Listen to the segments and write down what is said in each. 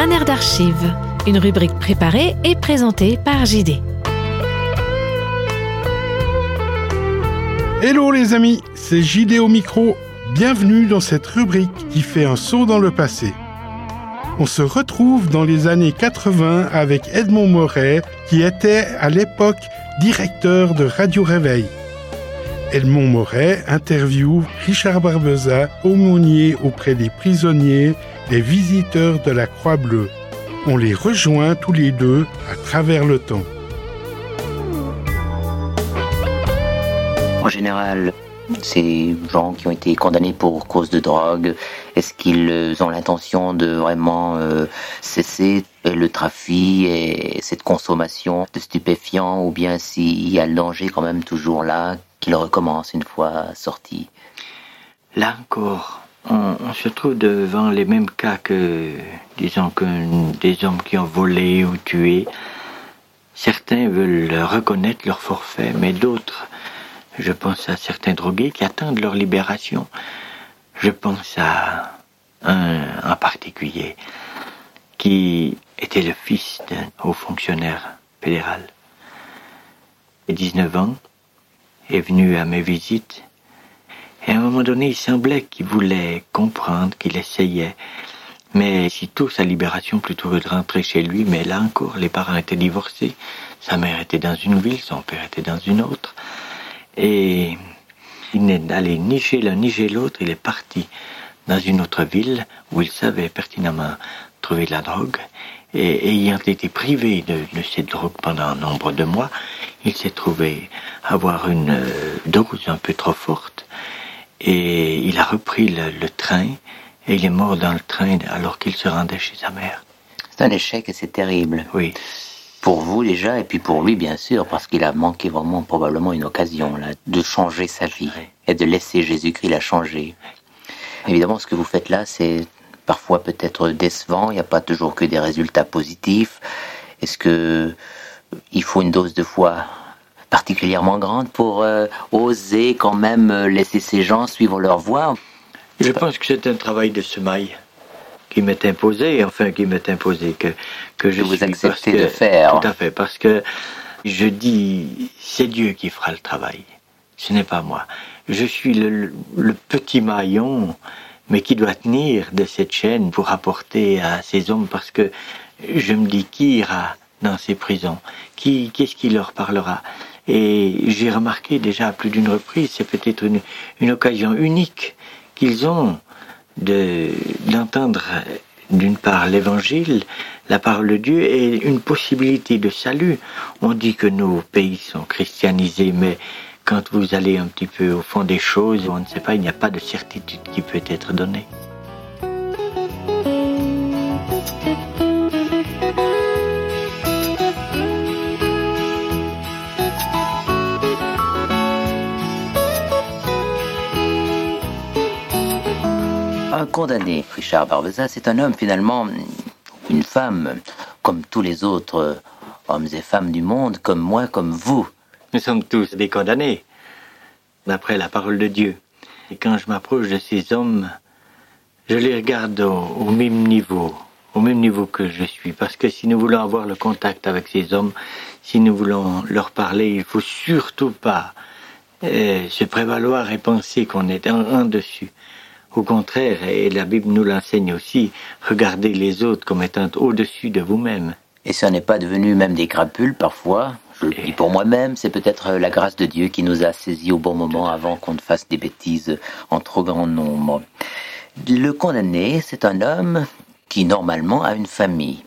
Un air d'archives, une rubrique préparée et présentée par JD. Hello les amis, c'est JD au micro. Bienvenue dans cette rubrique qui fait un saut dans le passé. On se retrouve dans les années 80 avec Edmond Moret qui était à l'époque directeur de Radio Réveil. Edmond Moret interviewe Richard Barbeza, aumônier auprès des prisonniers, des visiteurs de la Croix-Bleue. On les rejoint tous les deux à travers le temps. En général, ces gens qui ont été condamnés pour cause de drogue, est-ce qu'ils ont l'intention de vraiment euh, cesser le trafic et cette consommation de stupéfiants ou bien s'il y a le danger quand même toujours là, qu'ils recommencent une fois sortis? Là encore, on, se trouve devant les mêmes cas que, disons, que des hommes qui ont volé ou tué. Certains veulent reconnaître leur forfait, mais d'autres, je pense à certains drogués qui attendent leur libération. Je pense à un en particulier qui était le fils d'un haut fonctionnaire fédéral. Et 19 ans, est venu à mes visites. Et à un moment donné, il semblait qu'il voulait comprendre, qu'il essayait. Mais sitôt sa libération plutôt que de rentrer chez lui, mais là encore, les parents étaient divorcés. Sa mère était dans une ville, son père était dans une autre. Et il n'est allé ni chez l'un ni chez l'autre, il est parti dans une autre ville où il savait pertinemment trouver de la drogue. Et ayant été privé de, cette drogue pendant un nombre de mois, il s'est trouvé avoir une euh, dose un peu trop forte. Et il a repris le, train et il est mort dans le train alors qu'il se rendait chez sa mère. C'est un échec et c'est terrible. Oui. Pour vous déjà et puis pour lui bien sûr parce qu'il a manqué vraiment probablement une occasion là de changer sa vie et de laisser Jésus-Christ la changer. Évidemment ce que vous faites là c'est parfois peut-être décevant, il n'y a pas toujours que des résultats positifs. Est-ce que il faut une dose de foi particulièrement grande pour euh, oser quand même euh, laisser ces gens suivre leur voie Je pense que c'est un travail de semaille qui m'est imposé, enfin qui m'est imposé, que, que je vous acceptez de faire. Tout à fait, parce que je dis, c'est Dieu qui fera le travail, ce n'est pas moi. Je suis le petit maillon mais qui doit tenir de cette chaîne pour apporter à ces hommes, parce que je me dis qui ira dans ces prisons, qui, qu'est-ce qui leur parlera? Et j'ai remarqué déjà à plus d'une reprise, c'est peut-être une, occasion unique qu'ils ont de, d'entendre d'une part l'évangile, la parole de Dieu et une possibilité de salut. On dit que nos pays sont christianisés, mais quand vous allez un petit peu au fond des choses, on ne sait pas, il n'y a pas de certitude qui peut être donnée. Condamné, Richard Barbeza, c'est un homme finalement, une femme, comme tous les autres hommes et femmes du monde, comme moi, comme vous. Nous sommes tous des condamnés, d'après la parole de Dieu. Et quand je m'approche de ces hommes, je les regarde au, même niveau, au même niveau que je suis. Parce que si nous voulons avoir le contact avec ces hommes, si nous voulons leur parler, il faut surtout pas euh, se prévaloir et penser qu'on est en, dessus. Au contraire, et la Bible nous l'enseigne aussi, regardez les autres comme étant au-dessus de vous-même. Et ça n'est pas devenu même des crapules parfois je le dis pour moi-même, c'est peut-être la grâce de Dieu qui nous a saisis au bon moment avant qu'on ne fasse des bêtises en trop grand nombre. Le condamné, c'est un homme qui normalement a une famille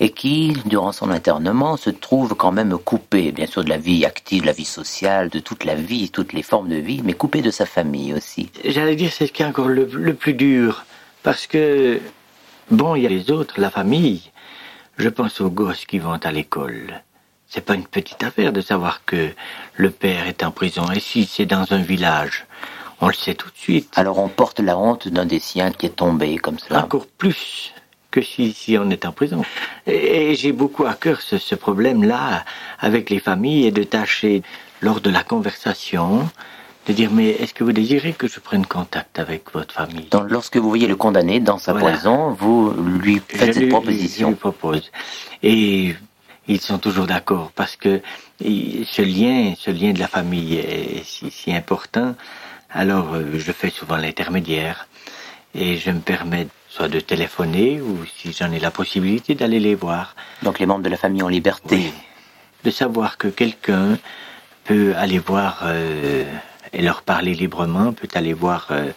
et qui, durant son internement, se trouve quand même coupé, bien sûr, de la vie active, de la vie sociale, de toute la vie, toutes les formes de vie, mais coupé de sa famille aussi. J'allais dire, c'est ce qui est encore le, le plus dur, parce que, bon, il y a les autres, la famille. Je pense aux gosses qui vont à l'école. C'est pas une petite affaire de savoir que le père est en prison. Et si c'est dans un village, on le sait tout de suite. Alors on porte la honte d'un des siens qui est tombé comme ça. Encore plus que si, si on est en prison. Et, j'ai beaucoup à cœur ce, ce problème-là avec les familles et de tâcher, lors de la conversation, de dire mais est-ce que vous désirez que je prenne contact avec votre famille? Donc, lorsque vous voyez le condamné dans sa Voilà. prison, vous lui faites je cette lui- proposition. Je lui propose. Et ils sont toujours d'accord parce que ce lien, ce lien de la famille est si, si important. Alors euh, je fais souvent l'intermédiaire et je me permets soit de téléphoner ou si j'en ai la possibilité d'aller les voir. Donc les membres de la famille ont liberté. Oui. De savoir que quelqu'un peut aller voir euh, et leur parler librement, peut aller voir euh,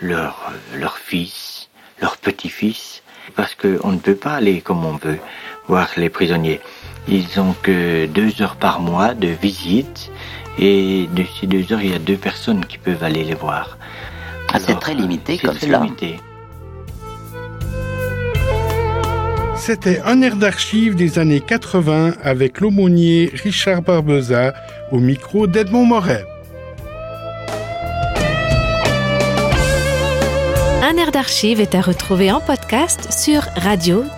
leur, leur fils, leur petit-fils, parce qu'on ne peut pas aller comme on veut voir les prisonniers. Ils ont que deux heures par mois de visite et de ces deux heures, il y a deux personnes qui peuvent aller les voir. Ah, c'est très limité c'est comme très cela. limité. C'était un air d'archives des années 80 avec l'aumônier Richard Barbeza au micro d'Edmond Moret. Un air d'archives est à retrouver en podcast sur radio-r.ch.